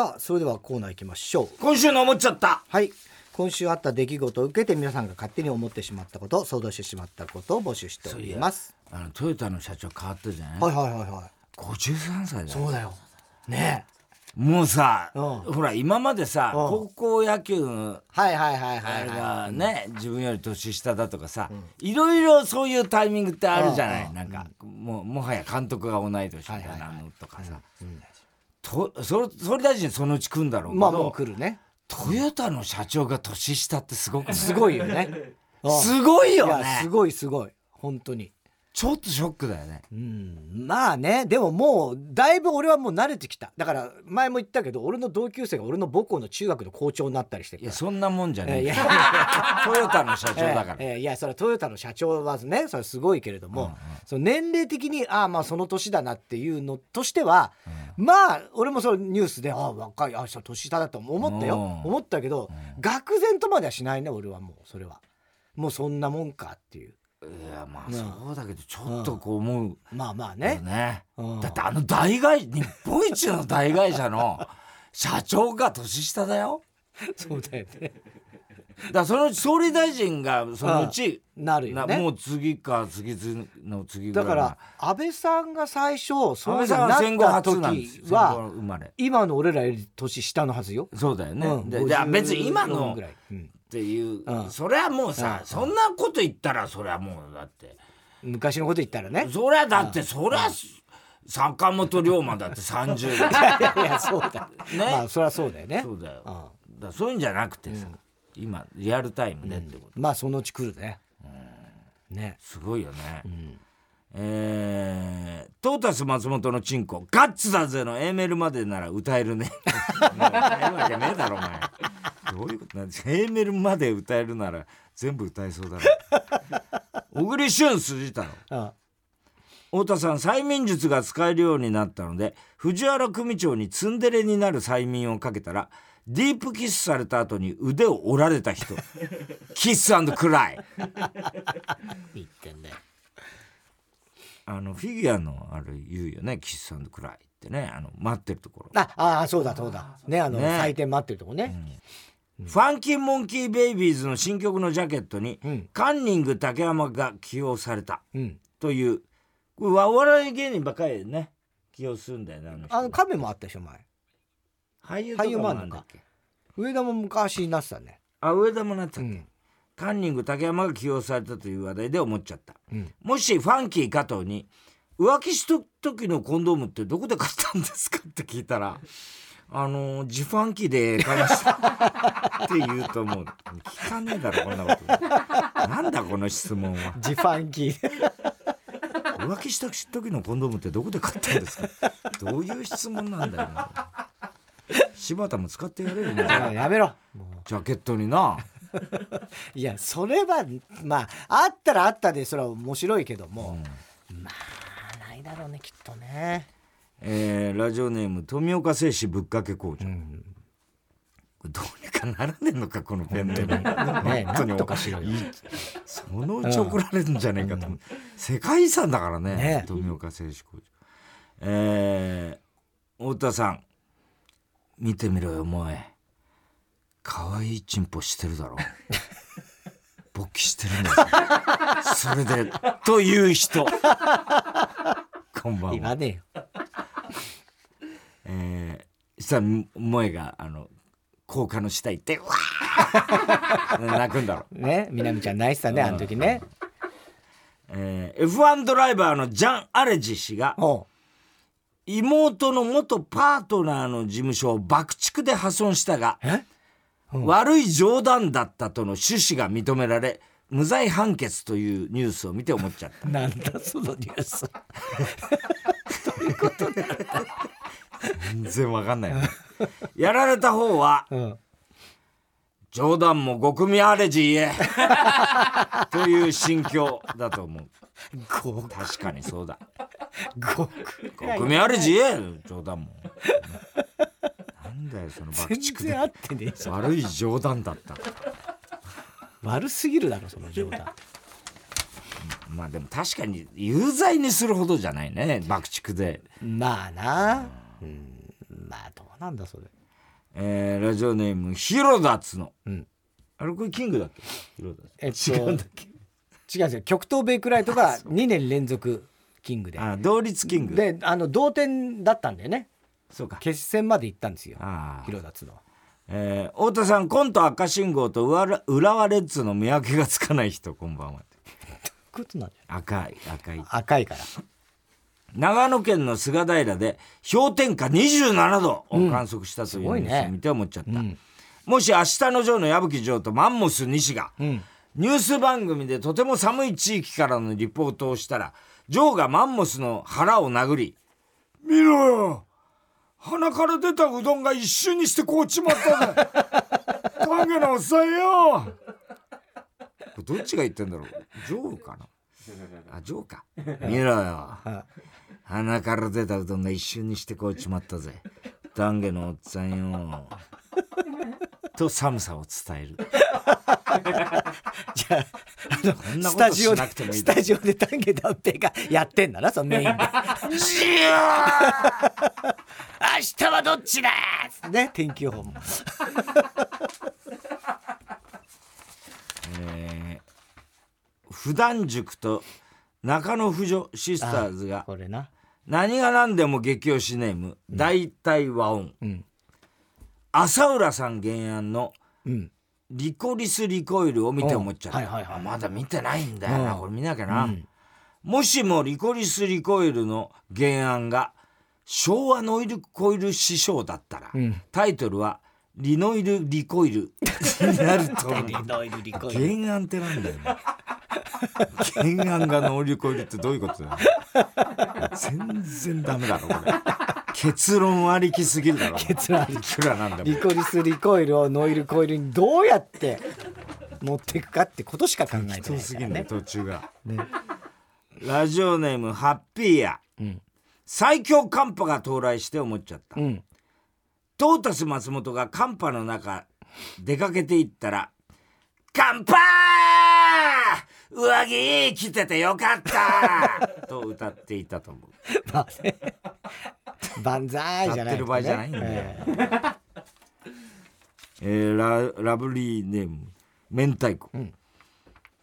さあそれではコーナー行きましょう。今週の思っちゃった。はい。今週あった出来事を受けて皆さんが勝手に思ってしまったこと想像してしまったことを募集しております。あのトヨタの社長変わったじゃない、はいはいはいはい。53歳だよ。そうだよ。ねもうさ、うん。ほら今までさ、うん。高校野球はいはいはいはあれいはがね、自分より年下だとかさ、いろいろそういうタイミングってあるじゃない、うん。なんか、もうもはや監督が同い年みたいはいはいなのと総理大臣そのうち来るんだろうけど、いまあもう来るね。トヨタの社長が年下ってすごくすごいよね。う んすごいよね。すごいすごい。本当にちょっとショックだよね。うん。まあね。でももうだいぶ俺はもう慣れてきた。だから前も言ったけど俺の同級生が俺の母校の中学の校長になったりしていやそんなもんじゃねえいや。い トヨタの社長だから、ええええいやそれはトヨタの社長はねそれはすごいけれども、その年齢的にああまあその年だなっていうのとしては、まあ俺もそのニュースでああ若いあそう年下だと思ったよ、うん。思ったけど、愕然とまではしないね俺はもうそれは。もうそんなもんかっていういやまあそうだけどちょっとこう思う。まあまあよね、ね、うん。だってあの大会日本一の大会社の 社長が年下だよ。そうだよね。だからそのうち総理大臣がそのうちななるよね。もう次か次の次ぐらいだから安倍さんが最初安そう倍さんは戦後初なんです時戦後は生まれ。今の俺らより年下のはずよ。そうだよね、うんでいや別に今54のっぐらい。うんていう、うん。それはもうさ、うん。そんなこと言ったらそれはもうだって。昔のこと言ったらね。そりゃだってそりゃ坂本龍馬だって30 いやいやいやそうだ。ね？まあそりゃそうだよね。そうだよ、うん。だそういうんじゃなくてさ、今リアルタイムでってこと、まあそのうち来るね。ね。すごいよね、えートータス松本のチンコガッツだぜの A メールまでなら歌えるね。もう歌えるわけねえだろお前。どういうことなんですか？A メールまで歌えるなら全部歌えそうだろ小栗旬筋太郎。うん太田さん催眠術が使えるようになったので藤原組長にツンデレになる催眠をかけたらディープキスされた後に腕を折られた人。キスクライ。言ってんだよ。あのフィギュアのあれ言うよね。キスクライってね。あの待ってるところ。ああそうだそうだ。ねあのね。採点待ってるとこね。ファンキーモンキーベイビーズの新曲のジャケットに、うん。カンニング竹山が起用された。うん。という。これお笑い芸人ばっかりね。起用するんだよねあの亀もあったでしょ前。俳優とかもあるんだっけ？上田も昔なってたね。あ上田もなってたっけ、うん。カンニング竹山が起用されたという話題で思っちゃった、うん。もしファンキー加藤に「浮気した時のコンドームってどこで買ったんですか?」って聞いたら「あの自ファンキーで買いました」って言うと思う。聞かねえだろこんなこと。なんだこの質問は。ジファンキー。浮気した時のコンドームってどこで買ったんですか？どういう質問なんだよ。柴田も使ってやれよ やめろ。もジャケットにな。う いやそれはまああったらあったでそれは面白いけども、まあないだろうねきっとね。えーラジオネーム富岡製紙ぶっかけ工場、これどうにかならねえのかこのペンネーム。なんとかしろよ。そのうち怒られるんじゃねえかと思う、世界遺産だからねね富岡製紙工場。えー太田さん見てみろよお前可愛いチンポしてるだろ。勃起してるんだぞそれでという人。こんばんは。言わねえよ。えー、したら萌えがあの高架の下行ってうわー！泣くんだろ。う、ねみなみちゃん泣いてたねあの時ね。えー、F1 ドライバーのジャン・アレジ氏が妹の元パートナーの事務所を爆竹で破損したがえ？悪い冗談だったとの趣旨が認められ無罪判決というニュースを見て思っちゃった。なんだそのニュース。全然わかんないな。やられた方はうん。冗談もご組アレジ言え。という心境だと思う。ご確かにそうだ。ごご組アレジ言え冗談もなんだよその爆全竹然合っでてねえじゃん。悪い冗談だった。悪すぎるだろその冗談。まあでも確かに有罪にするほどじゃないね爆竹で。まあな。うん。まあどうなんだそれ。えーラジオネームヒロダツの、ん。あれこれキングだっけ？ヒロダツ。えっと違うんだっけ？違うんですよ。極東ベイクライトが2年連続キングで。あ同率キング。であの同点だったんだよねそうか。決戦まで行ったんですよ。広田つの。えー太田さんコント赤信号と浦和レッズの見分けがつかない人。こんばんは。赤い赤い。赤いから。長野県の菅平で氷点下27度を観測したというニを見て思っちゃった、ん。もし明日のジョーの矢吹城とマンモス西が、ん。ニュース番組でとても寒い地域からのリポートをしたらジョーがマンモスの腹を殴り「見ろよ鼻から出たうどんが一瞬にしてこうちまったぜ。影のおっさんよ」どっちが言ってんだろう。ジョーかな。あジョーか。見ろよ。鼻から出たうどんが一瞬にしてこうちまったぜ。丹下のおっさんよと寒さを伝える。じゃああのスタジオでスタジオで丹下断平がやってんだなそのメインで。明日はどっちだ？ね天気予報も。えー普段塾と中野婦女シスターズがこれな。何が何でも激推しネーム、大体和音、ん浅浦さん原案のうん。リコリスリコイルを見て思っちゃった、うん。はいはいはい。あまだ見てないんだよな、うん。これ見なきゃな、うん。もしもリコリスリコイルの原案が昭和ノイルコイル師匠だったら、ん。タイトルはリノイルリコイルになると思う。リノイルリコイル。原案ってなんだよね原案がノイルコイルってどういうことだよ。全然ダメだろこれ。結論ありきすぎるだろ。結論ありいくらなんでリもコリスリコイルをノイルコイルにどうやって持っていくかってことしか考えてないか遠すぎんねらね途中が。ね。ラジオネームハッピーや、ん。最強寒波が到来して思っちゃった、うん。トータス松本が寒波の中出かけていったら「乾杯上着着ててよかった! 」と歌っていたと思う。まあね万歳じゃない歌ってる場合じゃないんだよ。ええーララブリーネーム明太子、ん。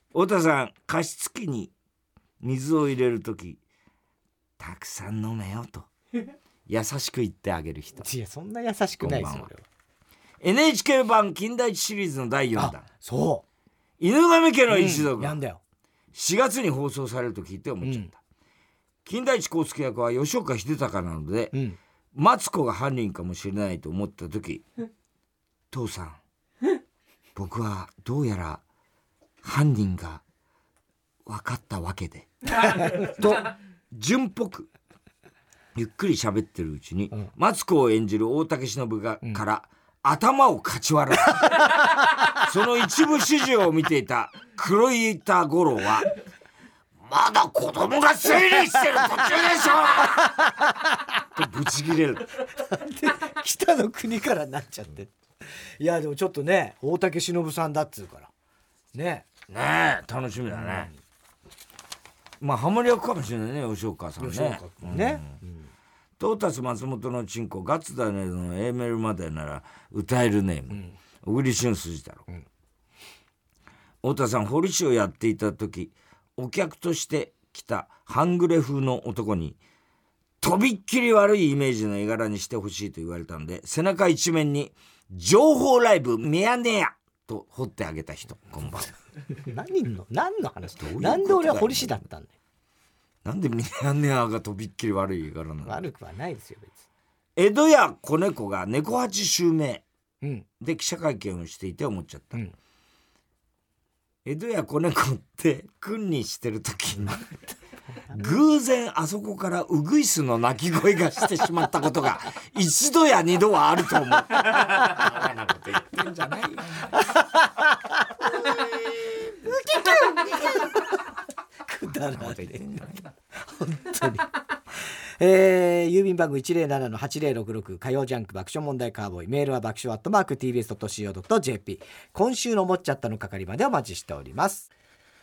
太田さん加湿器に水を入れる時たくさん飲めよと。優しく言ってあげる人。えいやそんな優しくないですよ NHK 版金田一シリーズの第4あ弾そ「犬神家のう一族。がうんやんだよ。4月に放送されると聞いて思っちゃった、金田一耕助役は吉岡秀隆なので、うん。マツコが犯人かもしれないと思った時「父さん僕はどうやら犯人が分かったわけで」と純っぽくゆっくり喋ってるうちに、ん。マツコを演じる大竹しのぶが、から頭をかち割られ その一部始終を見ていた黒板五郎は「まだ子供が推理してる途中でしょ!」とブチギレる。北の国からなっちゃって。いやでもちょっとね大竹しのぶさんだっつうから。ね。ねえ楽しみだね、まあハマり役かもしれないね吉岡さんね。吉岡君ね、トータス松本のチンコガッツだねの A メールまでなら歌えるネーム、小栗旬筋太郎、太田さん堀市をやっていた時お客として来た半グレ風の男にとびっきり悪いイメージの絵柄にしてほしいと言われたんで背中一面に「情報ライブメアネア」と彫ってあげた人。こんばんは。何の何の話？ういうことなんで俺は堀市だったんだよなんでミヤネ屋がとびっきり悪い絵柄なの？悪くはないですよ別江戸屋子猫が猫八襲名で記者会見をしていて思っちゃった、うん。江戸屋子猫って訓にしてる時に 偶然あそこからウグイスの鳴き声がしてしまったことが 一度や二度はあると思う。バカなこと言ってんじゃないよ。くだらない。本当に。えー、郵便番号107-8066火曜ジャンク爆笑問題カーボーイ。メールは爆笑アットマーク TBS.CO.JP 今週の思っちゃったの係までお待ちしております。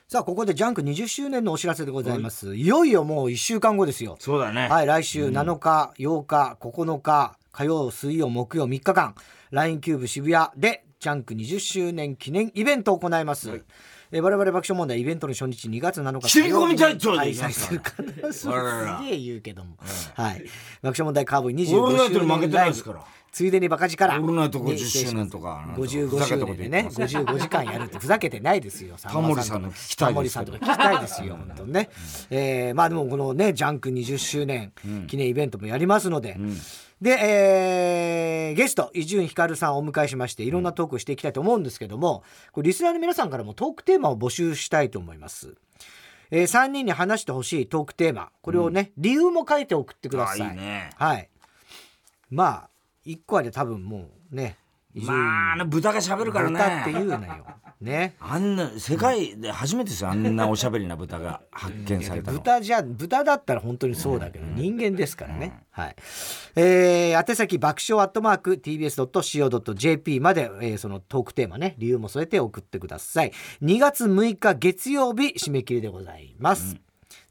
さあここでジャンク20周年のお知らせでございます。い。よいよもう1週間後ですよ。そうだね、はい来週7日8日9日火曜水曜木曜3日間 LINE キューブ渋谷でジャンク20周年記念イベントを行います、えー我々爆笑問題イベントの初日2月7日染み込みたいって開催するからすげえ言うけども、はい。爆笑問題カーボーイオールナイトに25周負けてないですから。ついでにバカ力。オールナイト50ね周年とかなんか55ふざけた周年でねこと言ってます。55時間やるってふざけてないですよ。タモリさんの聞きたタいですけどモリさんとか聞きたいですよ本当にね、えーまあでもこのねジャンク20周年記念イベントもやりますので、で、えーゲスト伊集院光さんをお迎えしましていろんなトークをしていきたいと思うんですけどもこれリスナーの皆さんからもトークテーマを募集したいと思います。えー、3人に話してほしいトークテーマこれをね、理由も書いて送ってください。あいいねはいまあ1個はで多分もうねまああの豚が喋るからね豚って言うなよ。ね。あんな世界で初めてですよあんなおしゃべりな豚が発見されたの豚じゃ豚だったら本当にそうだけど、人間ですからね。はい。えー、宛先爆笑アットマーク tbs.co.jp まで、えーそのトークテーマね理由も添えて送ってください。2月6日月曜日締め切りでございます。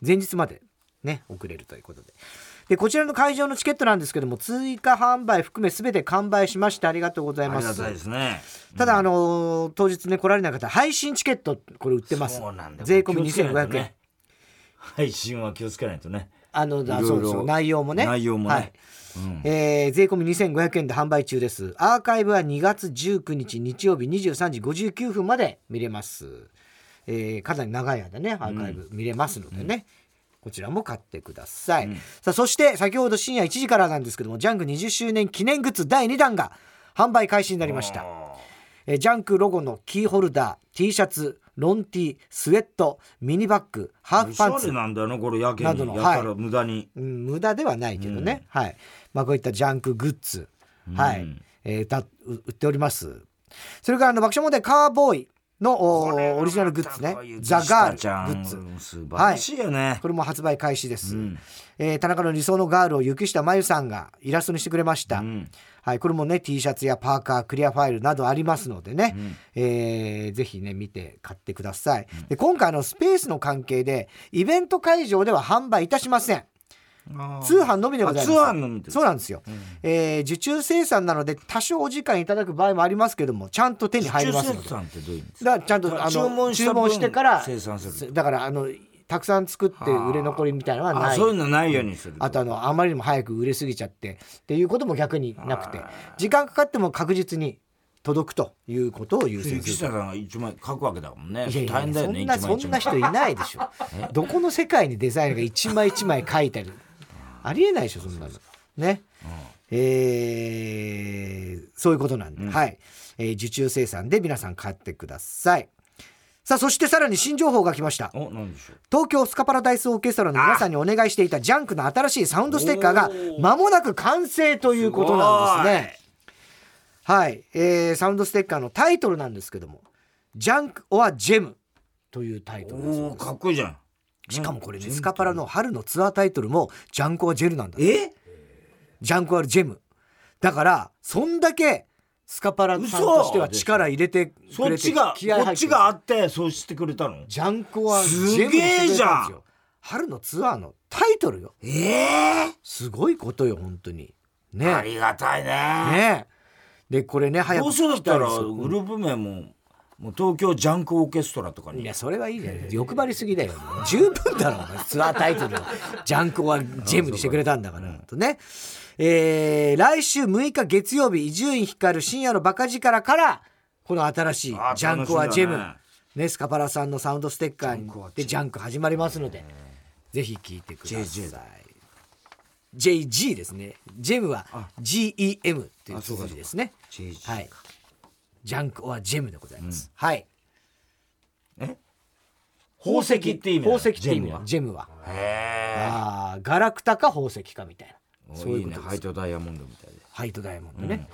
前日までね送れるということで。でこちらの会場のチケットなんですけども追加販売含め全て完売しましてありがとうございます。ありがたいですね。ただあのー当日ね来られない方配信チケットこれ売ってます。そうなんだよ。税込み気をつけないと2500円、ね配信は気をつけないとね。あのだいろいろそうそう内容もね。内容もね。はい。うん。えー税込み2500円で販売中です。アーカイブは2月19日日曜日23時59分まで見れます、えーかなり長い間ねアーカイブ見れますのでね、こちらも買ってください、さあそして先ほど深夜1時からなんですけどもジャンク20周年記念グッズ第2弾が販売開始になりました。えージャンクロゴのキーホルダー T シャツロン T スウェットミニバッグハーフパンツなんだよなこれやけなどのにやたら無駄に、うん、無駄ではないけどね、はい。まあ、こういったジャンクグッズ、はい。えーたう売っております。それからあの爆笑問題カーボーイのオリジナルグッズね。ザ・ガールグッズ。素晴らしいよね、これも発売開始です、ん。えー田中の理想のガールを雪下真由さんがイラストにしてくれました、ん。はい、これもね T シャツやパーカークリアファイルなどありますのでね、えーぜひね見て買ってください、で今回あのスペースの関係でイベント会場では販売いたしません通販のみでございます。あ通販のみですそうなんですよ、えー受注生産なので多少お時間いただく場合もありますけどもちゃんと手に入りますので。だからちゃんとあの注文してから生産する。だからあのたくさん作って売れ残りみたいなのはない。あそういうのないようにするあとあのあまりにも早く売れすぎちゃってっていうことも逆になくて時間かかっても確実に届くということを優先する岸田さんが一枚書くわけだもんね。いやいや大変だよねそんなそんな人いないでしょ。どこの世界にデザイナーが一枚一枚書いたりありえないでしょそんなの。ね、えーそういうことなんで、はい、えー受注生産で皆さん買ってください。さあそしてさらに新情報が来ました。おなんでしょう。東京スカパラダイスオーケストラの皆さんにお願いしていたジャンクの新しいサウンドステッカーが間もなく完成ということなんですね。はい、えーサウンドステッカーのタイトルなんですけども「Junk or Gem」というタイトルです。かっこいいじゃんしかもこれねスカパラの春のツアータイトルも「Junk or Gem」なんだえ？ Junk or Gem。だからそんだけスカパラさんとしては力入れてくそっれてこっちがあってそうしてくれたの？ジャンク・オア・ジェムすげえじゃん！春のツアーのタイトルよ。ええ？すごいことよ本当に。ね。ありがたいね。ね。でこれね早くどうせだったらグループ名ももう東京ジャンクオーケストラとかに。いやそれはいいね欲張りすぎだよ。十分だろツアータイトルを。 Junk or Gem にしてくれたんだから。とね。えー来週6日月曜日伊集院光る深夜のバカ力からこの新しいあ Junk or Gem、ね。スカパラさんのサウンドステッカーでジャンク始まりますのでぜひ聞いてください。JJ だ。JG ですね。ジェムは GEM っていう数字ですね。はいジャンクはジェムでございます、はい。え？宝石。って意味宝石って意味ジジェムは。へああガラクタか宝石かみたいな。えそういうね。ハイトダイヤモンドみたいで。ハイトダイヤモンドね、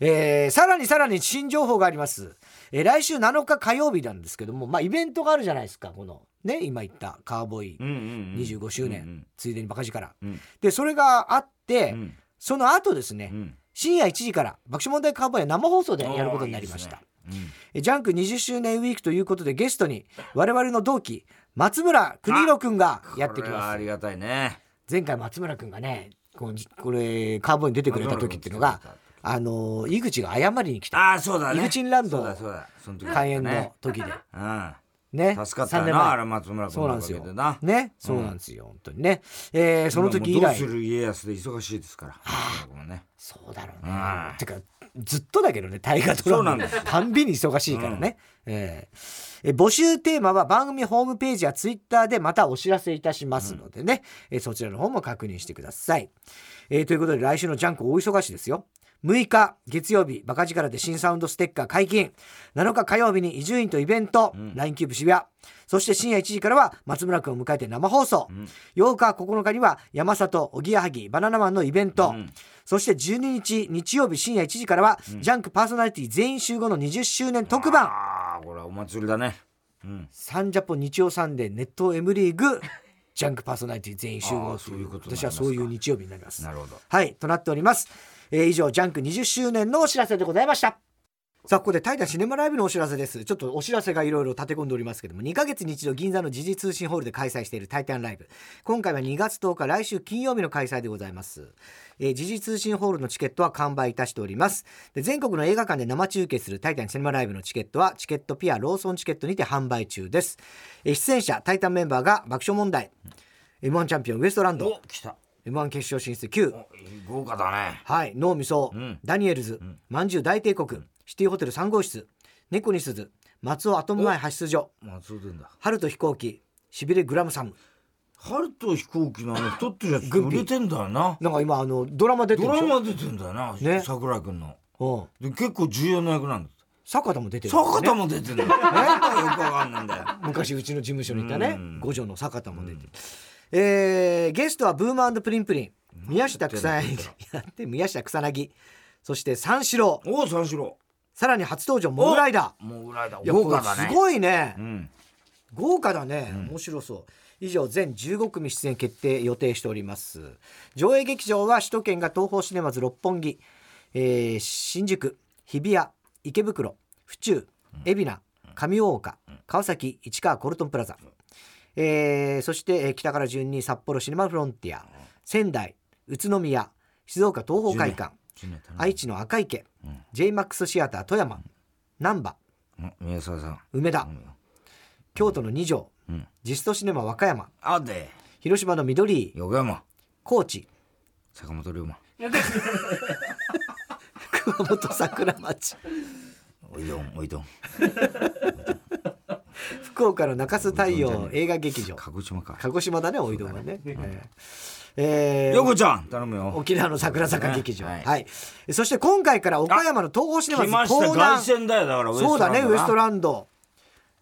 えーさらにさらに新情報があります、えー来週7日火曜日なんですけどもまあイベントがあるじゃないですかこの。ね今言ったカーボーイうんうんうん25周年、うんついでにバカ力、うんでそれがあって、うんその後ですね、うん深夜1時から爆笑問題カーボーイは生放送でやることになりました。いいねえジャンク20周年ウィークということでゲストに我々の同期松村邦弘くんがやってきます。ありがたいね。前回松村くんがねこうこれカーボーイに出てくれた時っていうのがあの井口が謝りに来た。ああそうだね。井口ランドそうだそうだ。その時だ開演の時で。うんね。助かったよ3年前。なあれ松村君のおかそうなんですよ。げでなねそうなんですよ。本当にね。えーその時以来。どうする家康で忙しいですからね。そうだろううねん。てかずっとだけどね大河ドラマたんびに忙しいからね、えー。え募集テーマは番組ホームページやツイッターでまたお知らせいたしますのでね、えーそちらの方も確認してください、えーということで来週のジャンク大忙しですよ6日月曜日バカ力で新サウンドステッカー解禁。7日火曜日に伊集院とイベント、LINE キューブ渋谷。そして深夜1時からは松村君を迎えて生放送、8日9日には山里おぎやはぎバナナマンのイベント、そして12日日曜日深夜1時からは、ジャンクパーソナリティ全員集合の20周年特番。ああこれはお祭りだね。うん。サンジャポ日曜サンデーネット M リーグジャンクパーソナリティ全員集合あーそういうこと私はそういう日曜日になります。なるほど。はいとなっております、えー以上ジャンク20周年のお知らせでございました。さあここでタイタンシネマライブのお知らせです。ちょっとお知らせがいろいろ立て込んでおりますけども2ヶ月に一度銀座の時事通信ホールで開催しているタイタンライブ。今回は2月10日来週金曜日の開催でございます、えー時事通信ホールのチケットは完売いたしております。で全国の映画館で生中継するタイタンシネマライブのチケットはチケットピアローソンチケットにて販売中です、えー出演者タイタンメンバーが爆笑問題。M1 チャンピオンウエストランド。来た。M1 決勝進出9豪華だね。はい、脳みそ、ん。ダニエルズ、まんじゅう大帝国、シティホテル3号室、猫に鈴、松尾アトム前派出所、松尾でんだ。春と飛行機、しびれグラムサム。春と飛行機のあの 太ってるやつ売れてんだよな。なんか今あのドラマ出てるド。ラマ出てんだよなね。桜井君の。うん、で結構重要な役なんだ。坂田も出てるね、坂田も出てんだよくわかんないんだよ。昔うちの事務所にいたねうん。五条の坂田も出てる、えーゲストはブームプリンプリン。宮下草薙。やって 宮下草薙。そして三四郎。おお三四郎。さらに初登場モグライダもうぐらいだー。いや豪華だね。すごいね、うん。豪華だね、面白そう。以上全15組出演決定予定しております。上映劇場は首都圏が東宝シネマズ六本木、えー新宿日比谷池袋府中海老名上大岡川崎市川コルトンプラザ、えーそして、えー北から順に札幌シネマフロンティア仙台宇都宮静岡東宝会館10年愛知の赤池、JMAX シアター富山難波うん。宮沢さん。梅田、京都の二条、ん。ジストシネマ和歌山あで。広島の緑井横山。高知坂本龍馬。熊本桜町。おいどんおいどん 福岡の中洲太陽映画劇場。鹿児島か。鹿児島だねおいどんはね、えー。えー。横ちゃん頼むよ。沖縄の桜坂劇場、ねはい、そして今回から岡山の東宝シネマズ来ましだよだからそうだねウエストンランド。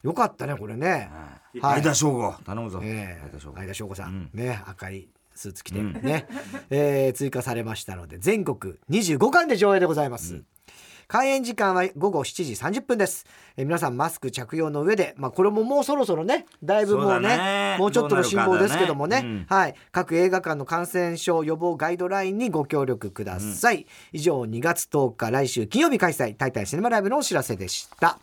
よかったねこれね、はい。ド相田翔吾頼むぞ。ええ相田翔吾。相田翔子さん、ね赤いスーツ着てね、えー追加されましたので全国25巻で上映でございます、開演時間は午後7時30分です、えー皆さんマスク着用の上で、まあ、これももうそろそろねだいぶもうねだね。もうちょっとの辛抱ですけどもね。どうなるはい、各映画館の感染症予防ガイドラインにご協力ください、以上2月10日来週金曜日開催「タイタンシネマライブ」のお知らせでした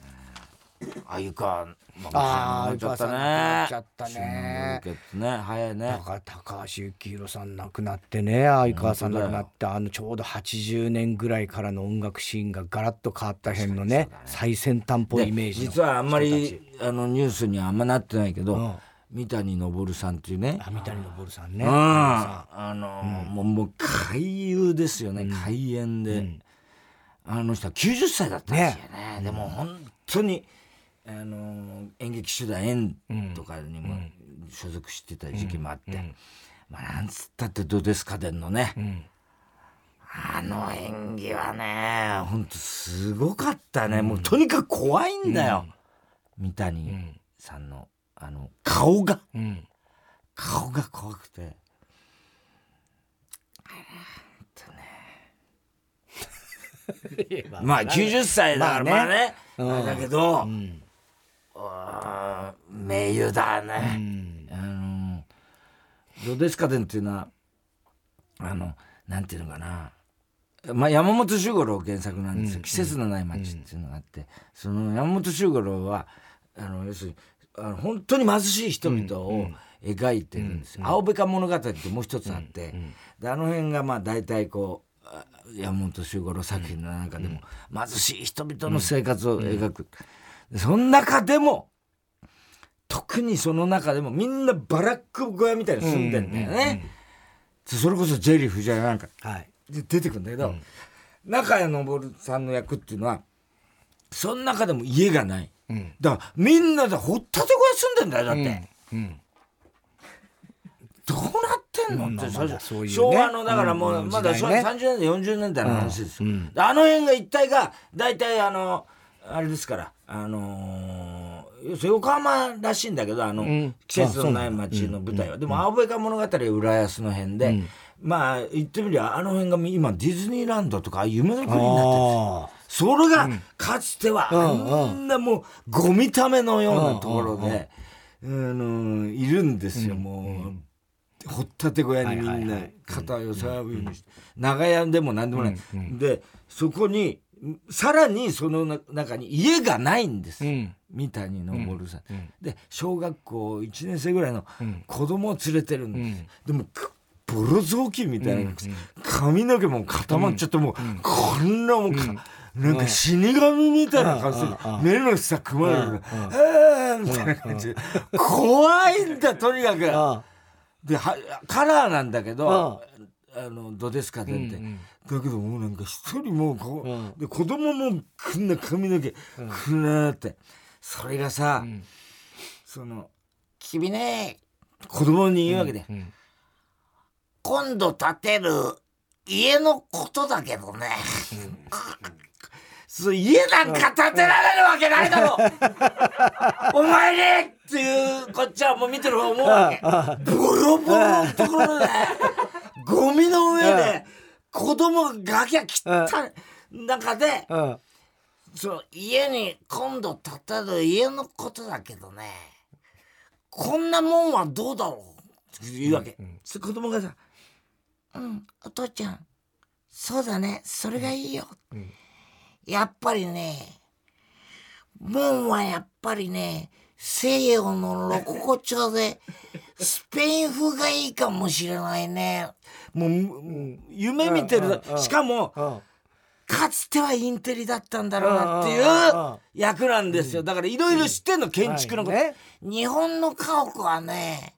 あゆかあー亡くなっちゃったね。っちゃったねね早いね。だから高橋幸宏さん亡くなってね相川さん亡くなってあのちょうど80年ぐらいからの音楽シーンがガラッと変わった辺のね最先端っぽいイメージの実はあんまりあのニュースにはあんまなってないけど、うん。三谷昇さんっていうね。あ三谷昇さんね。うん。あの、もうもう俳優ですよね、開演で、あの人は90歳だったんですよね。でも本当にあの演劇集団園とかにも所属してた時期もあって、まあなんつったってどうですかでんのね、あの演技はね本当すごかったね、もうとにかく怖いんだよ、三谷さんのあの顔が。うん。顔が怖くて。まあ90歳だからまあね,、だけど、ん。あー名優だね、あのどうですかでんっていうのはあのなんていうのかな。まあ、山本周五郎原作なんですよ、季節のない街っていうのがあって、その山本周五郎はあの要するにあの本当に貧しい人々を描いてるんですよ、青べか物語ってもう一つあって、であの辺がまあ大体こうあ山本周五郎作品の中でも貧しい人々の生活を描く、でその中でも特にその中でもみんなバラック小屋みたいに住んでんだよね、でそれこそジェリー藤井なんかはい。で出てくるんだけど、中谷昇さんの役っていうのはその中でも家がない、ん。だからみんなでほったて小屋住んでんだよだって、うん。どうなってんのって、うん。まあういうね。昭和のだからもう、うん。まだ昭和時代30年代40年代の話ですよ、うん。であの辺が一体が大体あのあれですからあのー横浜らしいんだけどあの、ん。季節のない街の舞台は、でも青べか物語は浦安の辺で、まあ言ってみりゃあの辺が今ディズニーランドとか夢の国になってる。んですよあ。それがかつてはあんなもうゴミためのようなところで、あのいるんですよ、もう掘ったて小屋にみんな肩を寄せ合うようにして。長屋でも何でもない、でそこにさらにその中に家がないんです、うん。三谷昇さん、で小学校1年生ぐらいの子供を連れてるんです、でもくボロ雑巾みたいな、髪の毛も固まっちゃってもう、こんなもんか、なんか死神みたいな感じで、目の下くまれる、えーみたいな感じで、怖いんだとにかく。あではカラーなんだけど、ああのどうですかって言って、うんうんだけどもうなんか一人もうこう、うん。で子供もこんな髪の毛くなって、それがさ、ん。その「君ね」子供に言うわけで、ん今度建てる家のことだけどね、そう家なんか建てられるわけないだろ。お前にっていうこっちはもう見てる方思うわけ。ボロボロのところで。ゴミの上で子供がきゃ汚い中でうん。その家に今度建てる家のことだけどねこんなもんはどうだろうって言うわけ、そ子供がさ「うんお父ちゃんそうだねそれがいいよ」やっぱりね門はやっぱりね西洋のロココ調でスペイン風がいいかもしれないね。もううん夢見てるしかもうん。かつてはインテリだったんだろうなっていう役なんですよ。だからいろいろ知ってんの建築のこと、日本の家屋はね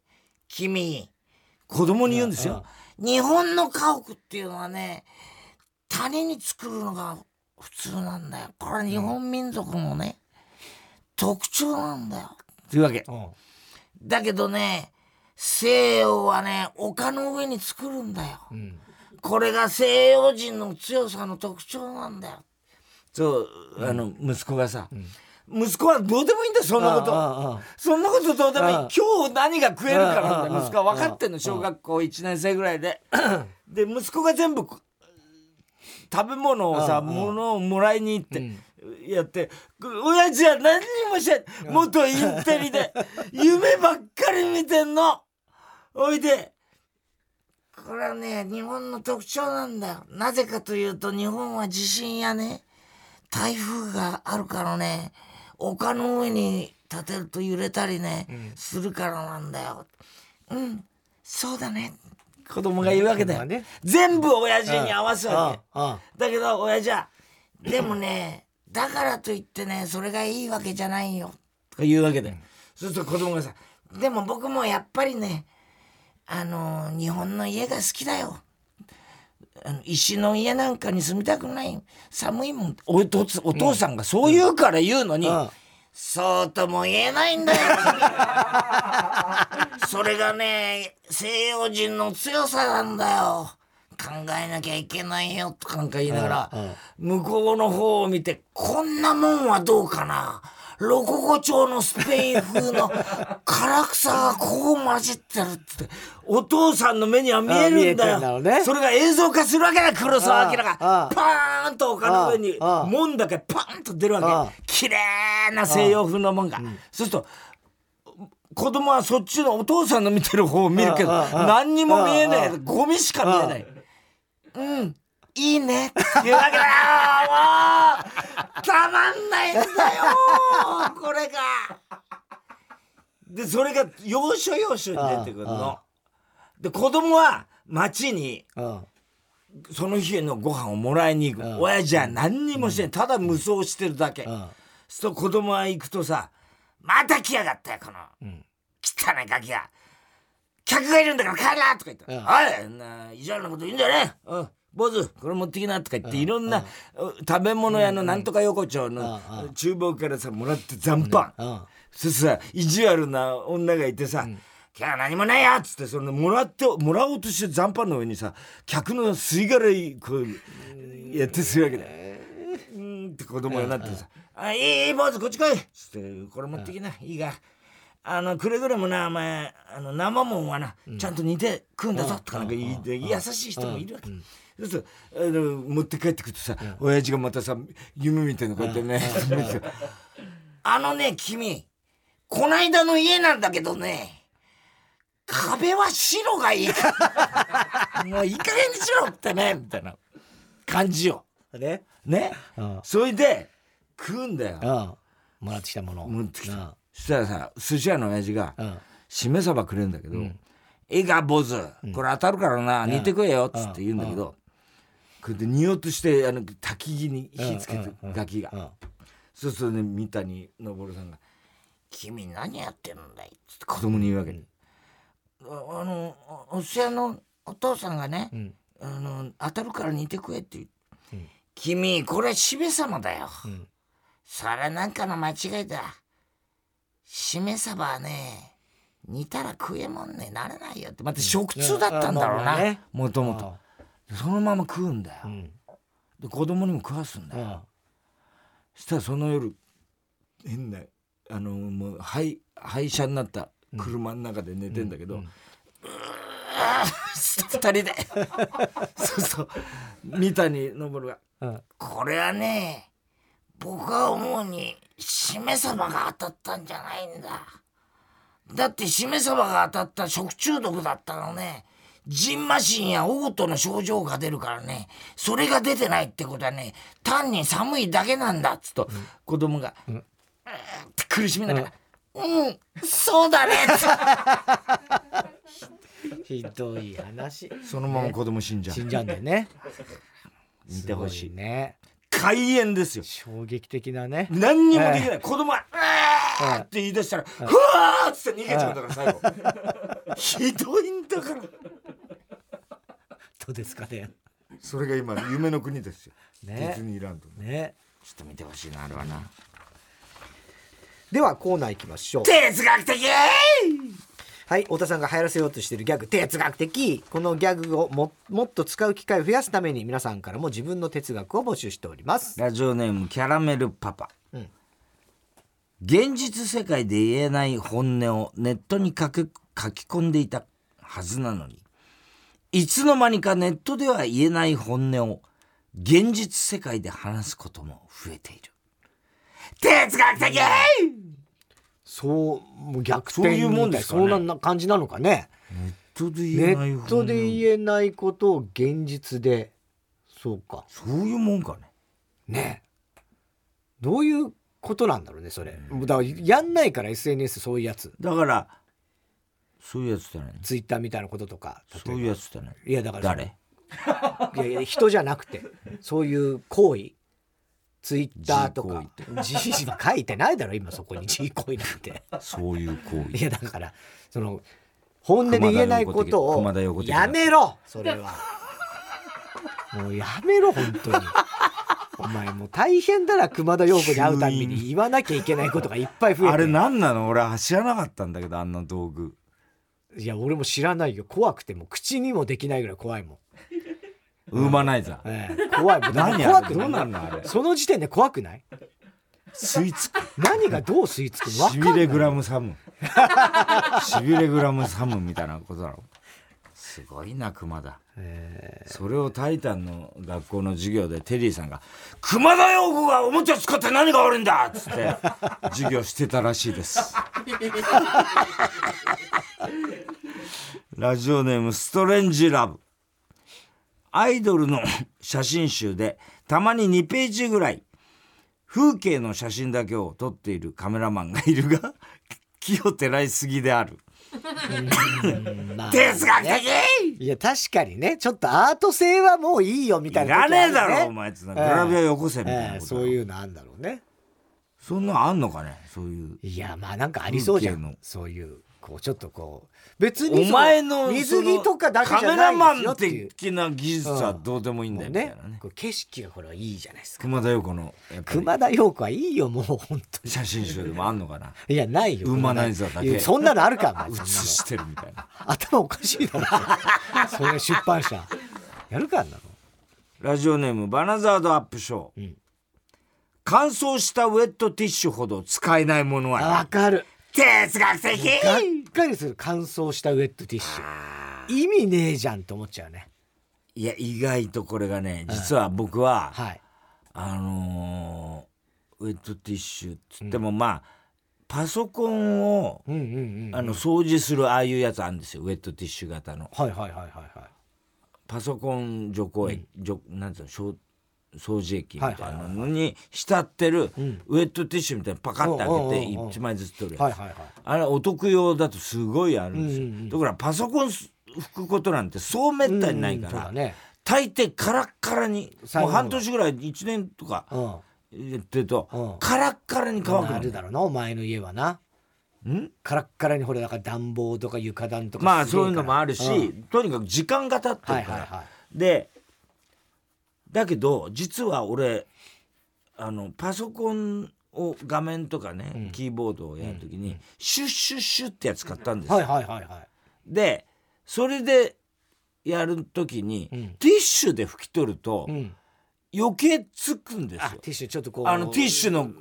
君子供に言うんですよ、日本の家屋っていうのはね谷に作るのが普通なんだよ。これは日本民族のね、特徴なんだよ。というわけ。うん。だけどね西洋はね丘の上に作るんだよ、ん。これが西洋人の強さの特徴なんだよ。そうあの息子がさ、息子はどうでもいいんだよそんなこと。ああああそんなことどうでもいい。うん今日何が食えるかなんうんだ息子は。分かってんの小学校1年生ぐらいで。で息子が全部食べ物をさうん物をもらいに行ってやって親父は何にもしてない。元インテリで 夢ばっかり見てんの。おいで。これはね日本の特徴なんだよ。なぜかというと日本は地震やね。台風があるからね。丘の上に建てると揺れたりね、するからなんだよ。うん。そうだね。子供が言うわけだよ、まあね。全部親父に合わすわけ、あだけど親父は「でもねだからといってねそれがいいわけじゃないよ」とか言うわけで、そうすると子供がさ「でも僕もやっぱりねあの日本の家が好きだよ」あの石の家なんかに住みたくない。寒いもん。お父お父さんがそう言うから言うのに、うん。そうとも言えないんだよ。それがね西洋人の強さなんだよ考えなきゃいけないよとかなんか言いながら、向こうの方を見てこんなもんはどうかな？ロココ調のスペイン風の 唐草がこう混じってるって。お父さんの目には見えるんだよ。それが映像化するわけだ黒澤明がパーンと丘の上に門だけパーンと出るあわあけ綺麗な西洋風の門が。そうすると子供はそっちのお父さんの見てる方を見るけど何にも見えない。ゴミしか見えないうん。いいね。っていうわけだよ。もう。たまんないんだよ。これが。でそれが要所要所に出てくるの。で子供は町にうんその日のご飯をもらいに行く。親父は何にもしてない。ただ無双してるだけ。うん。そう子供は行くとさ「また来やがったよこの。うん。汚いガキが客がいるんだから帰ら!」とか言って「うん。おいんな意地悪なこと言うんだよねうん。坊主これ持ってきな」とか言っていろんな食べ物屋のなんとか横丁のうん。厨房からさもらって残飯。うん。そしてさ意地悪な女がいてさ、今日は何もないよっつってそのもらってもらおうとして残飯の上にさ客の吸い殻いこうやってするわけだ。よ。うーんって子供になってさ「あいいいい坊主こっち来い」っつって「これ持ってきな、いいがあのくれぐれもなお前あの生もんはな、ちゃんと煮て食うんだぞ」とかなんか言いて優しい人もいるわけ。そうするとあの持って帰ってくるとさ、親父がまたさ夢みたいなこうやってね、あのね君こないだの家なんだけどね、壁は白がいい。から。もういい加減にしろってね、みたいな感じよ。ね。ね。うん。それで、食うんだよ。うん。もらってきたものを。持ってきた。そしたらさ、寿司屋の親父がう、んしめ鯖くれるんだけど、いいか、坊主、これ当たるからな、煮てくれよ、つって言うんだけど、こうやって煮ようとして、あの、焚き木に火つけて、ガキが。うん。そうするとね三谷昇さんが「君何やってるんだい」っつって子供に言うわけ。で「ああのおおっしゃのお父さんがね、ん。あの当たるから煮て食え」って言う、うん君これしめ鯖だよ、ん。それなんかの間違いだしめ鯖はね煮たら食えもんねなれないよって。また食通だったんだろうなもともとそのまま食うんだよ、うん。で子供にも食わすんだよ、うん。そしたらその夜変なあのもう廃廃車になった車の中で寝てんだけど、うー二人で。そうそう。三谷昇がうん「これはね僕が思うにしめ鯖が当たったんじゃないんだ」だってしめ鯖が当たった食中毒だったのね。ジンマシンや嘔吐の症状が出るからね。それが出てないってことはね単に寒いだけなんだっつと、子供が、うーって苦しみながら「うん、そうだね」ひどい話。そのまま子供死んじゃ死んじゃうんだよね。見てほしいね開演ですよ。衝撃的なね。何にもできない、子供は「うわー!」って言い出したら「ふわー!」っつって逃げちゃうんだから最後。ひどいんだから。どうですかね。それが今夢の国ですよ、ね。ディズニーランドの。ね。ちょっと見てほしいなあれはな。ではコーナー行きましょう。哲学的はい太田さんが流行らせようとしているギャグ哲学的このギャグをももっと使う機会を増やすために皆さんからも自分の哲学を募集しております。ラジオネームキャラメルパパ、うん。現実世界で言えない本音をネットに書き書き込んでいたはずなのにいつの間にかネットでは言えない本音を現実世界で話すことも増えている。哲学的そうもう逆転そういうもんですかね。そんな感じなのかね。ネットでネ言えないことを現実で。そうか。そういうもんかね。ね。どういうことなんだろうねそれ。だからやんないから SNS そういうやつ。だからそういうやつって何ツイッターみたいなこととかそういうやつって何いやだから誰？いやいや人じゃなくて。そういう行為ツイッターとか。G 書いてないだろ今そこに。G 行為なんて。そういう行為。いやだからその本音で言えないことをやめろそれは。もうやめろ本当に。お前もう大変だな熊田曜子に会うたびに言わなきゃいけないことがいっぱい増えて。あれ何なの？俺は知らなかったんだけどあんな道具。いや俺も知らないよ。怖くてもう口にもできないぐらい怖いもん、ウーマナイザーええ。怖い。何怖くない。うなんのあれその時点で怖くない？吸い付く。何がどう吸い付く？のしびれグラムサム。しびれグラムサムみたいなことだろ。すごいな熊田。それをタイタンの学校の授業でテリーさんが「熊田曜子がおもちゃ使って何が悪いんだ!」っつって授業してたらしいです。ラジオネームストレンジラブアイドルの 写真集でたまに2ページぐらい風景の写真だけを撮っているカメラマンがいるが 火を照らいすぎである。まあ哲学的！いや確かにね。ちょっとアート性はもういいよみたいいならね。えだろお前っつうのグラビアよこせみたいなええことそういうのあんだろうね。そんなんあんのかね？そういう。いやまあなんかありそうじゃ風景の。んそういうこうちょっとこう別におそ前の水着とかだけじゃカメラないマン的な技術はどうでもいいんだよねなね。こう景色がこれはいいじゃないですか。熊田曜子の熊田曜子はいいよもう本当に。写真集でもあんのかな？いやないよウーマナイザーだけそんなのあるか 写してるみたいな。頭おかしいだろ。それ出版社。やるかあんなの。ラジオネームバナザードアップショー、うん。乾燥したウェットティッシュほど使えないものあはわかる哲学的。がっかりする乾燥したウェットティッシュ。意味ねえじゃんと思っちゃうね。いや意外とこれがね実は僕は、はい。あのーウェットティッシュっつっても、まあパソコンをうんうんうんあの掃除するああいうやつあるんですよ。ウェットティッシュ型の。はいはいはいはいはい。パソコン除光液、除なんていうの掃掃除液みたいなのに浸ってるん。ウェットティッシュみたいなのパカッて開けてうんうんうんうん。1枚ずつ取るやつ、あれお得用だとすごいあるんですよ、うんうんうん。だからパソコン拭くことなんてそうめったにないから、大抵カラッカラにもう半年ぐらい1年とかうん。言ってると、うん。カラッカラに乾くあのね。るだろうなお前の家はな。ん？カラッカラにほらだから暖房とか床暖とかまあそういうのもあるし、うん。とにかく時間が経ってるから、はいはいはい。でだけど実は俺あのパソコンを画面とかね、キーボードをやるときに、シュッシュッシュッってやつ買ったんですよ、はいはいはいはい。でそれでやるときに、うん。ティッシュで拭き取ると、うん。余計つくんですよ。あティッシュちょっとこう。あのティッシュの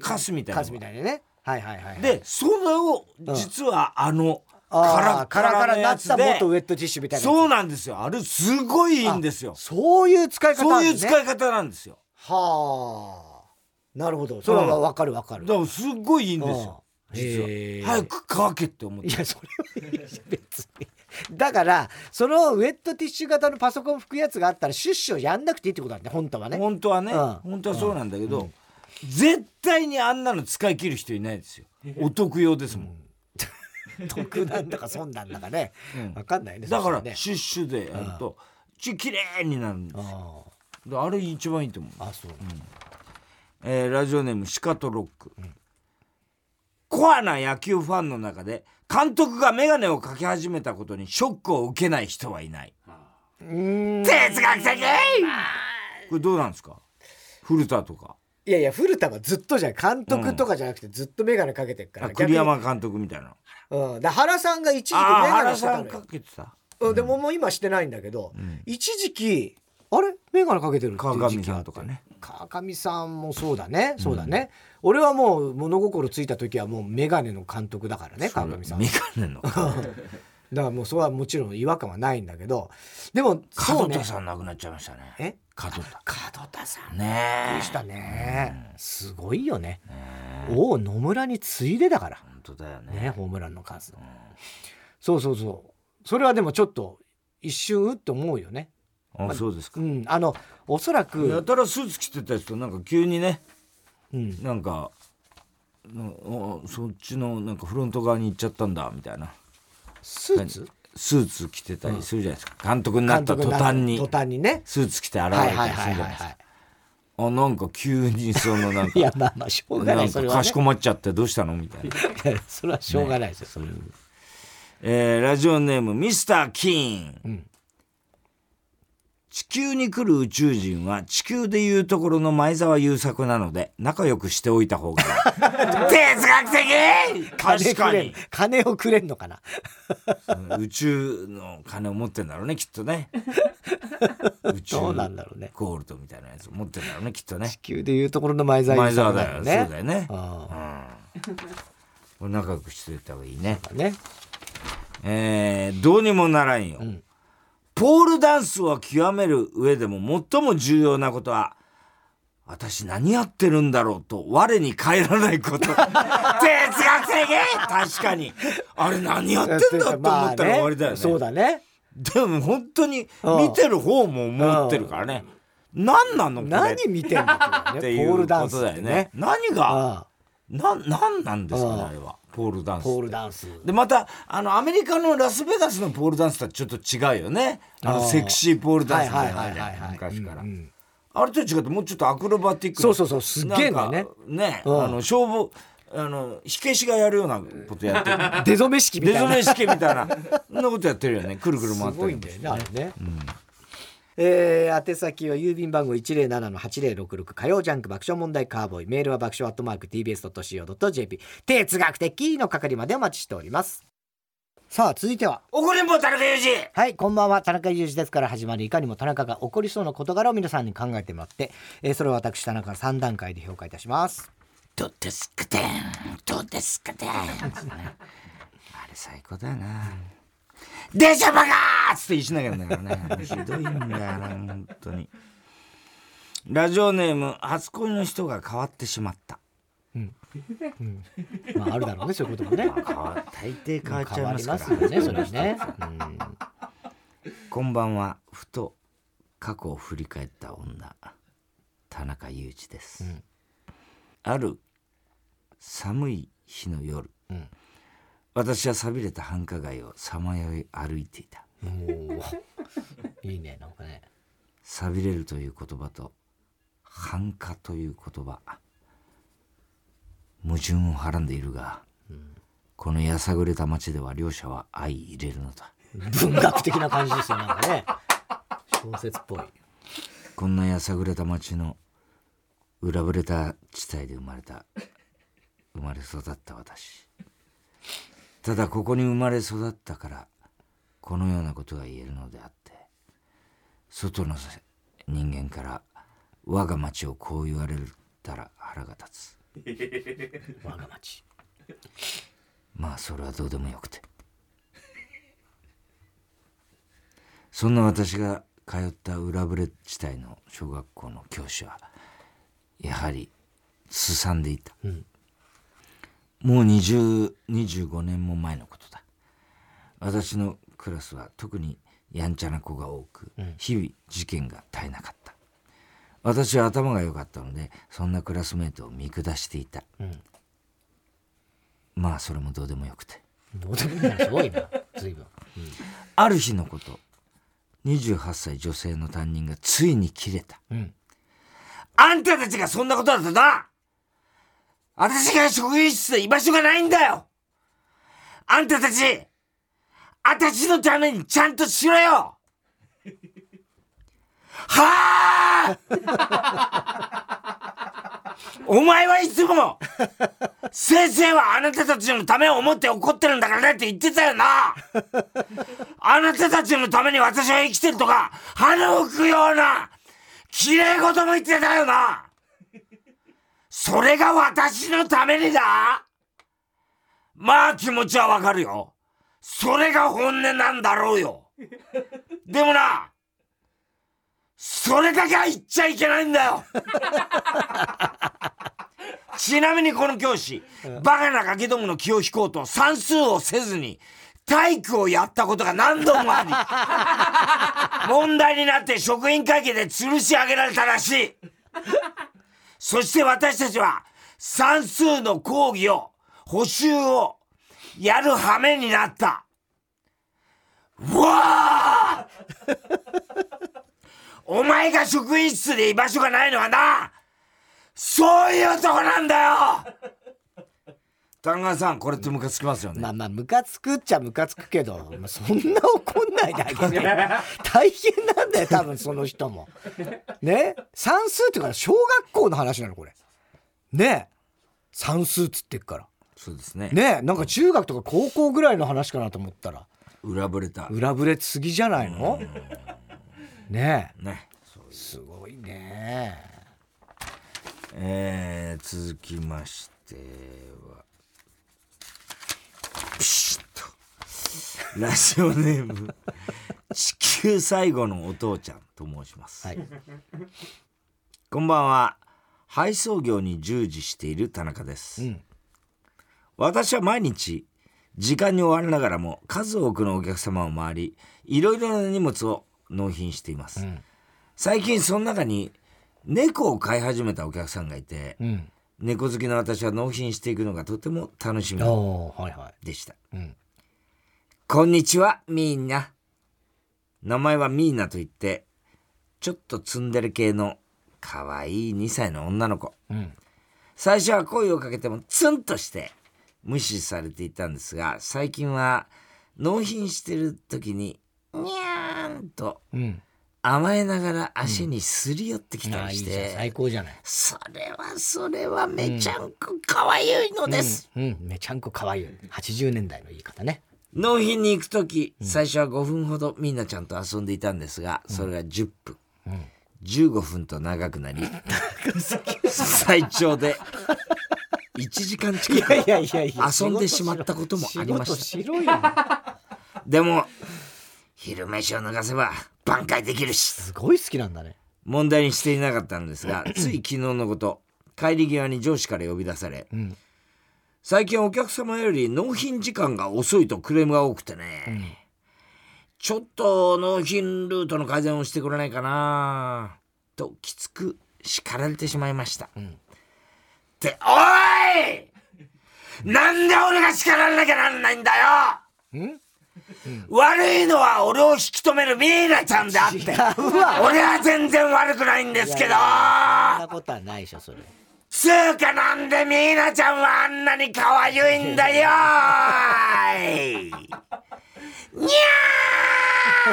カスみたいなカスみたいにね。はいはいはいはい。でそれを実はあの、カラッカラカラになった元ウェットティッシュみたいなそうなんですよ。あれすごいいいんですよ。そういう使い方そういうなんですね。使い方なんですよ。はあ。なるほど。それはわかるわかる。だからすごいいいんですよ。うん。実は。早く乾けって思って。いやそれは別に。だからそのウェットティッシュ型のパソコン拭くやつがあったらシュッシュをやんなくていいってことなんだね本当はね。本当はね、うん。本当はそうなんだけど、絶対にあんなの使い切る人いないですよ。お得用ですもん、得なんだか損なんだかねうん。わかんないねだからね。シュッシュでやるとちきれいになるんです。あであれ一番いいと思う、ああそう。えーラジオネームシカトロック、コアな野球ファンの中で監督が眼鏡をかけ始めたことにショックを受けない人はいない。うん。哲学的！これどうなんですか？古田とかいやいや古田はずっとじゃん。監督とかじゃなくてずっと眼鏡かけてるから、あ栗山監督みたいな。うん、だ原さんが一時期眼鏡してたのよ。かけてた。うん、でももう今してないんだけど、ん。一時期あれ？眼鏡かけてるっていう時期川上さんとかね。川上さんもそうだね。そうだね、俺はもう物心ついた時はもう眼鏡の監督だからね川上さん。眼 だからもうそれはもちろん違和感はないんだけどでもそうね。門田さん亡くなっちゃいましたね。え？門田。門田さん。ねえ。でしたね。すごいよね。おお野村に次いでだから。本当だよね。ねホームランの数、そうそうそう。それはでもちょっと一瞬うって思うよね。あそうですか。うん。あのおそらやく、たらスーツ着てた人なんか急にねうん、なんかそっちのなんかフロント側に行っちゃったんだみたいなスーツ？スーツ着てたりするじゃないですか。監督になった途端に。途端にね。スーツ着て現れたりするじゃないですか。あなんか急にそのなんかいやまあまあしょうがなないんかかしこまっちゃってどうしたのみたいな、いやそれはしょうがないですよ、それえーラジオネームミスター・キーン、ん地球に来る宇宙人は地球でいうところの前澤友作なので仲良くしておいた方がいい。哲学的！確かに。金をくれんのかな？宇宙の金を持ってんだろうねきっとね。宇宙どうなんだろうね。ゴールドみたいなやつを持ってんだろうねきっとね。地球でいうところの前澤前友作澤だよ、ね。そうだよね。あこれ仲良くしておいた方がいいね。あね。えーどうにもならんよ、んポールダンスを極める上でも最も重要なことは私何やってるんだろうと我に返らないこと。哲学的。確かに。あれ何やってんだと思ったら終わりだよね,、そうだね。でも本当にうん。見てる方も思ってるからね、何なのこれ？何見てんだってっていうことだよね。何が？ああな何なんですかあれはポールダンスポールダンス。でまたあのアメリカのラスベガスのポールダンスとはちょっと違うよね。あのセクシーポールダンスみたいなはいはい昔から、うんうん。あれと違ってもうちょっとアクロバティックなそうそうそうすっげえなんかね、うん。あの消防あの火消しがやるようなことやってる。出初め式み出たいな。初め式みたいな。そんなことやってるよね。くるくる回すってごいんだよねあれね、えー宛先は郵便番号107-8066火曜ジャンク爆笑問題カーボーイ。メールは爆笑アットマーク TBS.CO.JP 哲学的の係までお待ちしております。さあ続いては。怒りんぼ田中裕二。はいこんばんは。田中裕二ですから始まりいかにも田中が起こりそうな事柄を皆さんに考えてもらって、えーそれを私田中が3段階で評価いたします。どうですかてん。どうですかてん。あれ最高だよな電車バカーっつって石投げるんだからね。ひどいんだよな本当に。ラジオネーム初恋の人が変わってしまった。まああるだろうねそういうこともね。変わ大抵変わっちゃいますから。ねそれね、うん。こんばんは。ふと過去を振り返った女田中裕二です、ん。ある寒い日の夜、ん私は寂れた繁華街をさまよい歩いていた。おー。いいねなんかね。寂れるという言葉と繁華という言葉矛盾をはらんでいるが、このやさぐれた街では両者は相入れるのだ。文学的な感じですよなんかね。小説っぽい。こんなやさぐれた町の裏ぶれた地帯で生まれた生まれ育った私ただここに生まれ育ったからこのようなことが言えるのであって外の人間から我が町をこう言われたら腹が立つ。我が町。まあそれはどうでもよくて。そんな私が通った裏ぶれ地帯の小学校の教師はやはりすさんでいた、んもう2025年も前のことだ。私のクラスは特にやんちゃな子が多く、日々事件が絶えなかった。私は頭が良かったのでそんなクラスメートを見下していた、まあそれもどうでもよくて。どうでもいいなすごいな。随分。ある日のこと28歳女性の担任がついに切れた、ん。あんたたちがそんなことだったな私が職員室で居場所がないんだよ。あんたたち私のためにちゃんとしろよ。はあ お前はいつも先生はあなたたちのためを思って怒ってるんだからねって言ってたよな。あなたたちのために私は生きてるとか、鼻を吹くような、綺麗事も言ってたよな。それが私のためにだまあ気持ちはわかるよ。それが本音なんだろうよ。でもな、それだけは言っちゃいけないんだよちなみにこの教師、バカなガキどもの気を引こうと算数をせずに、体育をやったことが何度もあり、問題になって職員会議で吊るし上げられたらしい。そして私たちは算数の講義を、補習をやる羽目になった。うわあ お前が職員室で居場所がないのはな、そういうとこなんだよ田中さん、これってムカつきますよね。まあまあムカつくっちゃムカつくけど、まあ、そんな怒んないであげて。大変なんだよ多分その人も。ね？算数っていうから小学校の話なのこれ。ね？算数っつってっから。そうですね。ね？なんか中学とか高校ぐらいの話かなと思ったら。裏ぶれた。裏ぶれすぎじゃないの？ね？ね。すごいね。えー、続きましては、ピシッと。ラジオネーム、地球最後のお父ちゃんと申します。はいこんばんは。配送業に従事している田中です。ん私は毎日、時間に追われながらも数多くのお客様を回り、いろいろな荷物を納品しています。最近その中に猫を飼い始めたお客さんがいて、うん猫好きの私は納品していくのがとても楽しみおーはいはでした。いうんこんにちは、みんな。名前はミーナと言って、ちょっとツンデレ系の可愛い2歳の女の子。うん最初は声をかけてもツンとして無視されていたんですが、最近は納品してる時に、にゃーんとうん甘えながら足にすり寄ってきたりして、最高じゃない。それはそれはめちゃんこ可愛いのです。うん、うん。めちゃんこ可愛い80年代の言い方ね。納品に行く時、最初は5分ほどみんなちゃんと遊んでいたんですがそれが10分、15分と長くなり最長で1時間近く遊んでしまったこともありました。でも昼飯を脱がせば挽回できるし。すごい好きなんだね。問題にしていなかったのですが つい昨日のこと帰り際に上司から呼び出され、ん。最近お客様より納品時間が遅いとクレームが多くてね、ちょっと納品ルートの改善をしてくれないかなときつく叱られてしまいました、っておい！なんで俺が叱られなきゃなんないんだよ！ん？悪いのは俺を引き止めるミーナちゃんであって。俺は全然悪くないんですけど。そんなことはないでしょそれ。つうかなんでミーナちゃんはあんなに可愛いんだよーい。に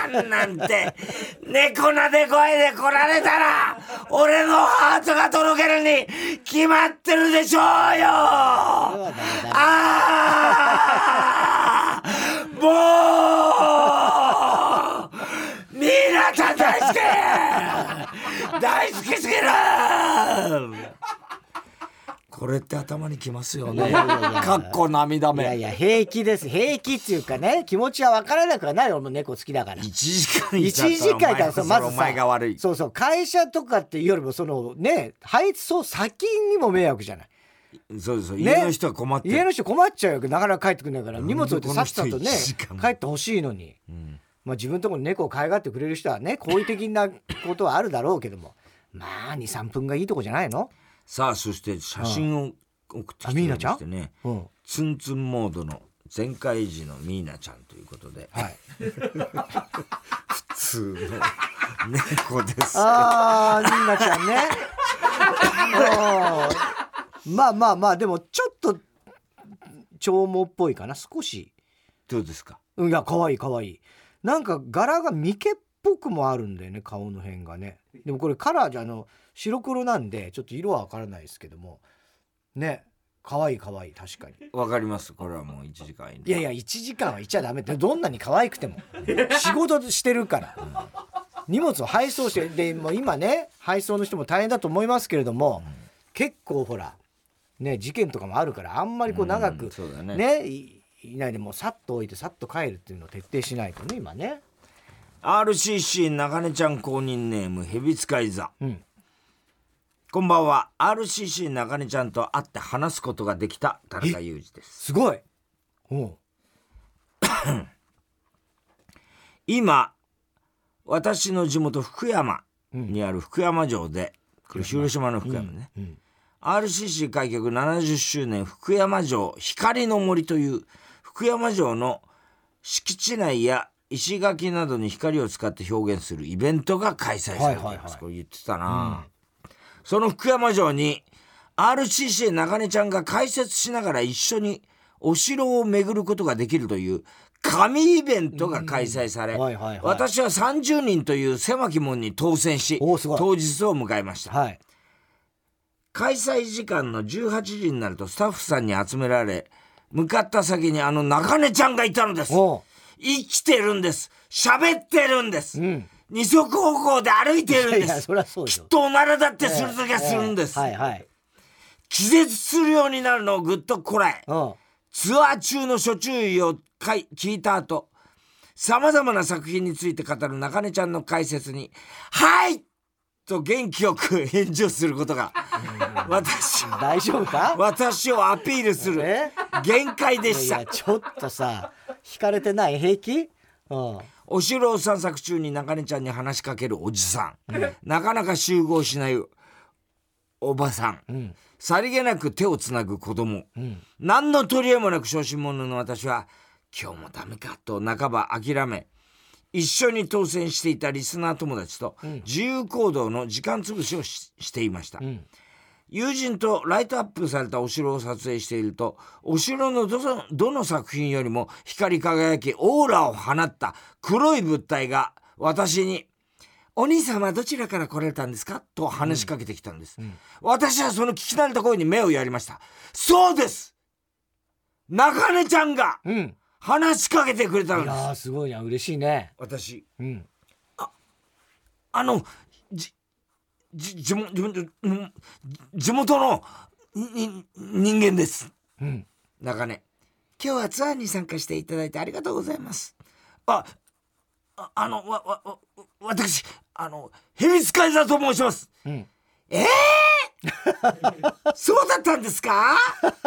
ゃーなんて。猫なで声で来られたら俺のハートがとろけるに決まってるでしょうよああもうみんな大好き大好きすぎるこれって頭にきますよね。かっこ涙目。いやいや平気です。平気っていうかね気持ちは分からなくはない。よ俺も猫好きだから。1時間1時間いたらさまずお前が悪い。そうそう会社とかっていうよりもそのね配送先にも迷惑じゃないそうですよね。家の人は困ってる。家の人困っちゃうよ。なかなか帰ってくれないから。荷物置いてさっさとね1時間も。帰ってほしいのに、ん。まあ自分のところに猫を可愛がってくれる人はね好意的なことはあるだろうけども。まあ23分がいいとこじゃないの？さあそして写真を送ってきてましてね。うん。ツンツンモードの全開時のミーナちゃんということで。はい。普通の猫です。あーみんなちゃんね。う。んまあまあまあでもちょっと長毛っぽいかな。少し。どうですか？うんいや可愛い可愛い。なんか柄がミケっぽくもあるんだよね顔の辺がね。でもこれカラーじゃあの白黒なんでちょっと色は分からないですけども。ね。可愛い可愛い確かに。わかります。これはもう1時間いやいや1時間はいちゃダメ。ってどんなに可愛くても。仕事してるから、荷物を配送してでもう今ね配送の人も大変だと思いますけれども、結構ほらね事件とかもあるからあんまりこう長く、うんそうだね。ねいいないでもうさっと置いてさっと帰るっていうのを徹底しないとね今ね。RCC 中根ちゃん公認ネームヘビ使い座。うん。こんばんは。RCC 中根ちゃんと会って話すことができた田中裕二です。すごい。おう。今私の地元福山にある福山城で、これ広島の福山ね、うん RCC 開局70周年福山城光の森という福山城の敷地内や石垣などに光を使って表現するイベントが開催されています、はいはいはい。これ言ってたな、その福山城に RCC 中根ちゃんが解説しながら一緒にお城を巡ることができるという神イベントが開催され、うん。はいはいはい。私は30人という狭き門に当選し当日を迎えました。はい開催時間の18時になるとスタッフさんに集められ向かった先にあの中根ちゃんがいたのです。生きてるんです。喋ってるんです、うん。二足歩行で歩いてるんいやですそりゃそうでしょ。きっとおならだってする時はするんです、ええはいはい。気絶するようになるのをぐっとこらえうん。ツアー中の諸注意をかい聞いた後さまざまな作品について語る中根ちゃんの解説に「はい!」と元気よく返事をすることが。私大丈夫か？私をアピールする。え？限界でいした。やちょっとさ引かれてない？平気？うん。お城を散策中に中根ちゃんに話しかけるおじさん、なかなか集合しないおばさん、うん。さりげなく手をつなぐ子供、うん。何の取り柄もなく小心者の私は今日もダメかと半ば諦め一緒に当選していたリスナー友達と自由行動の時間潰しをししていました、ん。友人とライトアップされたお城を撮影しているとお城のどのどの作品よりも光り輝きオーラを放った黒い物体が私に「お兄様はどちらから来られたんですか?」と話しかけてきたんです、私はその聞き慣れた声に目をやりましたそうです！中根ちゃんがうん話しかけてくれたいのです。やーすごいな。嬉しいね。私。うん。あのじじ地元地元うん地元のに人間です。うん。中根。今日はツアーに参加していただいてありがとうございます。あああのわわわ私あのヘビ使いだと申します。うんええそうだったんですか？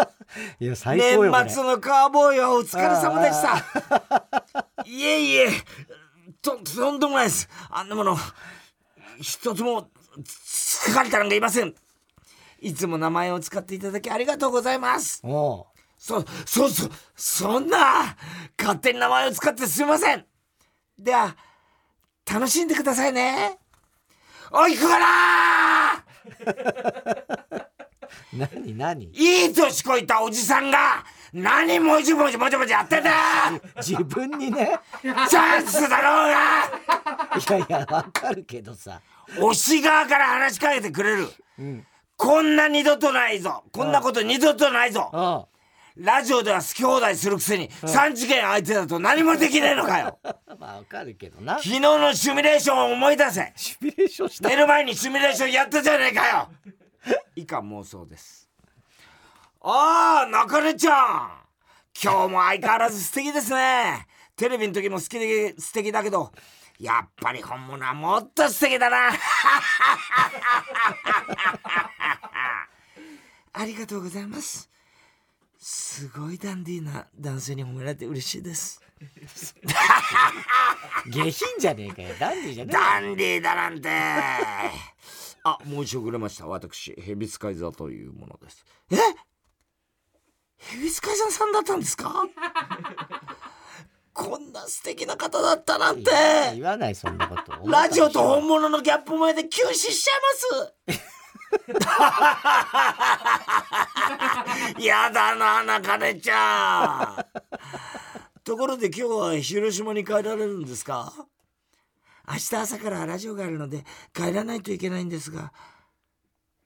いや最高よ年末のカーボーイはお疲れ様でした。いえいえととんでもないです。あんなもの一つも書かれたのがいません。いつも名前を使っていただきありがとうございます。おう。そそうそうそんな勝手に名前を使ってすみません。では楽しんでくださいね。おいくら 何何？いい年こいたおじさんが何もじもじもじもじやってんだ。自分にね。チャンスだろうが。いやいやわかるけどさ。推し側から話しかけてくれる、ん。こんな二度とないぞ。こんなこと二度とないぞ。あラジオでは好き放題するくせに3次元相手だと何もできねえのかよ。あ まあわかるけどな。昨日のシミュレーションを思い出せ。シミュレーションした。寝る前にシミュレーションやったじゃねえかよ。以下妄想です。ああ中根ちゃん。今日も相変わらず素敵ですね。テレビの時も好きで素敵だけどやっぱり本物はもっと素敵だな。ありがとうございますすごいダンディーな男性に褒められて嬉しいです。下品じゃねえかよ。ダンディーじゃねダンディーだなんて。あ申し遅れました。私ヘビスカイザーというものです。え？ヘビスカイザーさんだったんですか？こんな素敵な方だったなんて。え言わないそんなこと。ラジオと本物のギャップ前で休止しちゃいます やだな中根ちゃん。ところで今日は広島に帰られるんですか？明日朝からラジオがあるので帰らないといけないんですが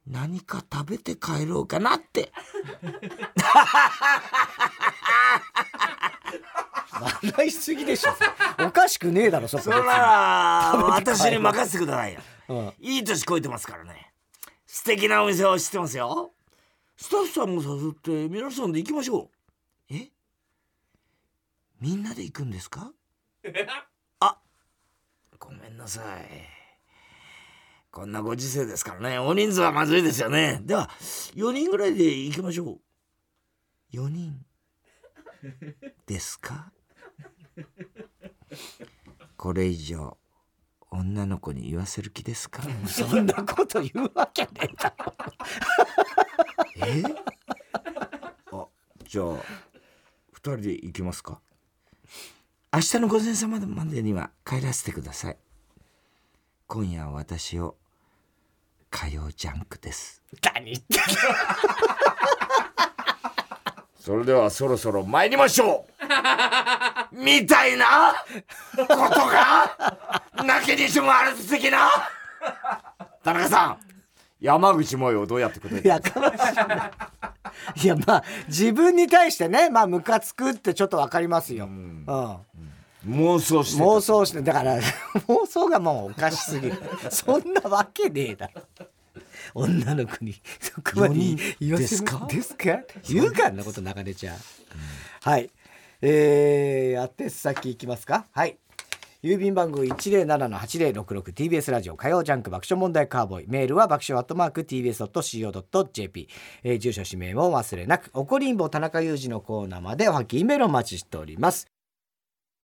何か食べて帰ろうかなって。笑いすぎでしょ。おかしくねえだろそこ。それなら私に任せてくださいよ。うん。いい年こいてますからね素敵なお店を知ってますよ。スタッフさんも誘って皆さんで行きましょう。え？みんなで行くんですか？あごめんなさい。こんなご時世ですからね。大人数はまずいですよね。では4人ぐらいで行きましょう。4人？ですか？これ以上女の子に言わせる気ですか？そんなこと言うわけねえだろ。え？あじゃあ二人で行きますか？明日の午前様までには帰らせてください。今夜は私を火曜ジャンクです。何言ってんの？それではそろそろ参りましょう。みたいなことが？泣きにしもある的な。田中さん。山口萌えをどうやって答えてやか？ましいないやまあ自分に対してねまあムカつくってちょっとわかりますよ、うん。妄想してた。妄想してだから 妄想がもうおかしすぎる。そんなわけねえだろ。女の子にそこまで言わせるですか？ですか？言うか？んなこと中根ちゃん、はい。えー、宛先いきますか？はい郵便番号 107-8066TBS ラジオ火曜ジャンク爆笑問題カーボーイ。メールは爆笑アットマーク TBS.CO.JP、えー住所氏名も忘れなく。怒りんぼ田中裕二のコーナーまでおはきメールお待ちしております。